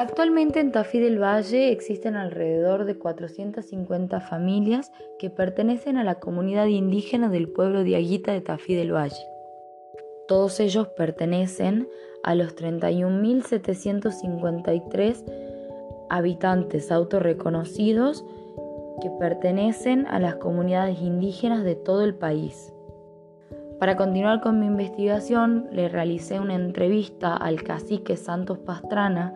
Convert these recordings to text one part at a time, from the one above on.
Actualmente en Tafí del Valle existen alrededor de 450 familias que pertenecen a la comunidad indígena del pueblo de Aguita de Tafí del Valle. Todos ellos pertenecen a los 31.753 habitantes autorreconocidos que pertenecen a las comunidades indígenas de todo el país. Para continuar con mi investigación, le realicé una entrevista al cacique Santos Pastrana,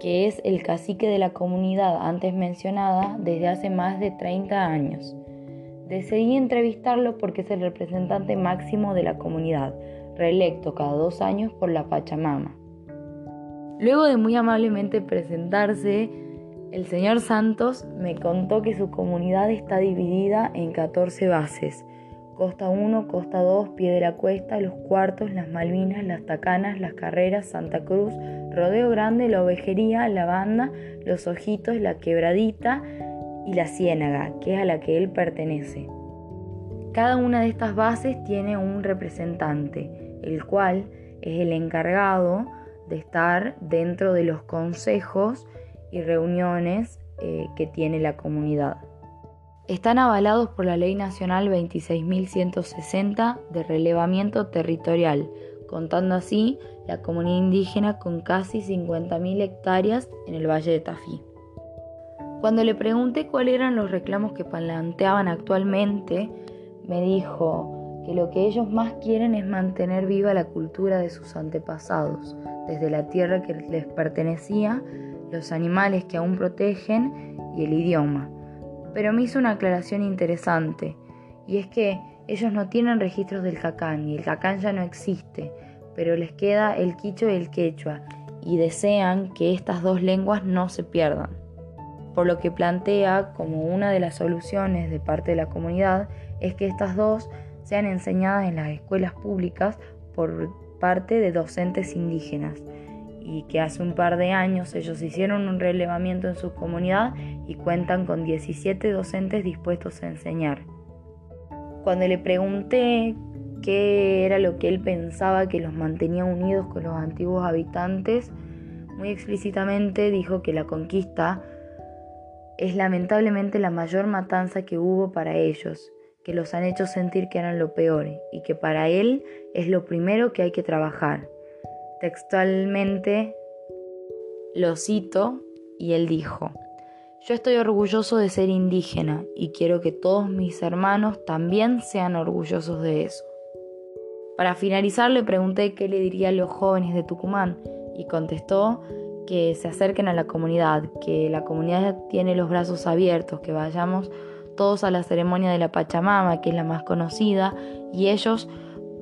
que es el cacique de la comunidad antes mencionada desde hace más de 30 años. Decidí entrevistarlo porque es el representante máximo de la comunidad, reelecto cada dos años por la Pachamama. Luego de muy amablemente presentarse, el señor Santos me contó que su comunidad está dividida en 14 bases. Costa 1, Costa 2, Pie de la Cuesta, Los Cuartos, Las Malvinas, Las Tacanas, Las Carreras, Santa Cruz, Rodeo Grande, La Ovejería, La Banda, Los Ojitos, La Quebradita y La Ciénaga, que es a la que él pertenece. Cada una de estas bases tiene un representante, el cual es el encargado de estar dentro de los consejos y reuniones eh, que tiene la comunidad. Están avalados por la Ley Nacional 26.160 de relevamiento territorial, contando así la comunidad indígena con casi 50.000 hectáreas en el Valle de Tafí. Cuando le pregunté cuáles eran los reclamos que planteaban actualmente, me dijo que lo que ellos más quieren es mantener viva la cultura de sus antepasados, desde la tierra que les pertenecía, los animales que aún protegen y el idioma. Pero me hizo una aclaración interesante, y es que ellos no tienen registros del cacán y el cacán ya no existe, pero les queda el quicho y el quechua, y desean que estas dos lenguas no se pierdan. Por lo que plantea como una de las soluciones de parte de la comunidad es que estas dos sean enseñadas en las escuelas públicas por parte de docentes indígenas y que hace un par de años ellos hicieron un relevamiento en su comunidad y cuentan con 17 docentes dispuestos a enseñar. Cuando le pregunté qué era lo que él pensaba que los mantenía unidos con los antiguos habitantes, muy explícitamente dijo que la conquista es lamentablemente la mayor matanza que hubo para ellos, que los han hecho sentir que eran lo peor y que para él es lo primero que hay que trabajar. Textualmente lo cito y él dijo, yo estoy orgulloso de ser indígena y quiero que todos mis hermanos también sean orgullosos de eso. Para finalizar le pregunté qué le diría a los jóvenes de Tucumán y contestó que se acerquen a la comunidad, que la comunidad tiene los brazos abiertos, que vayamos todos a la ceremonia de la Pachamama, que es la más conocida, y ellos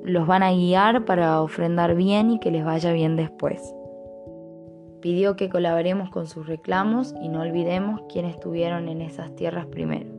los van a guiar para ofrendar bien y que les vaya bien después. Pidió que colaboremos con sus reclamos y no olvidemos quiénes estuvieron en esas tierras primero.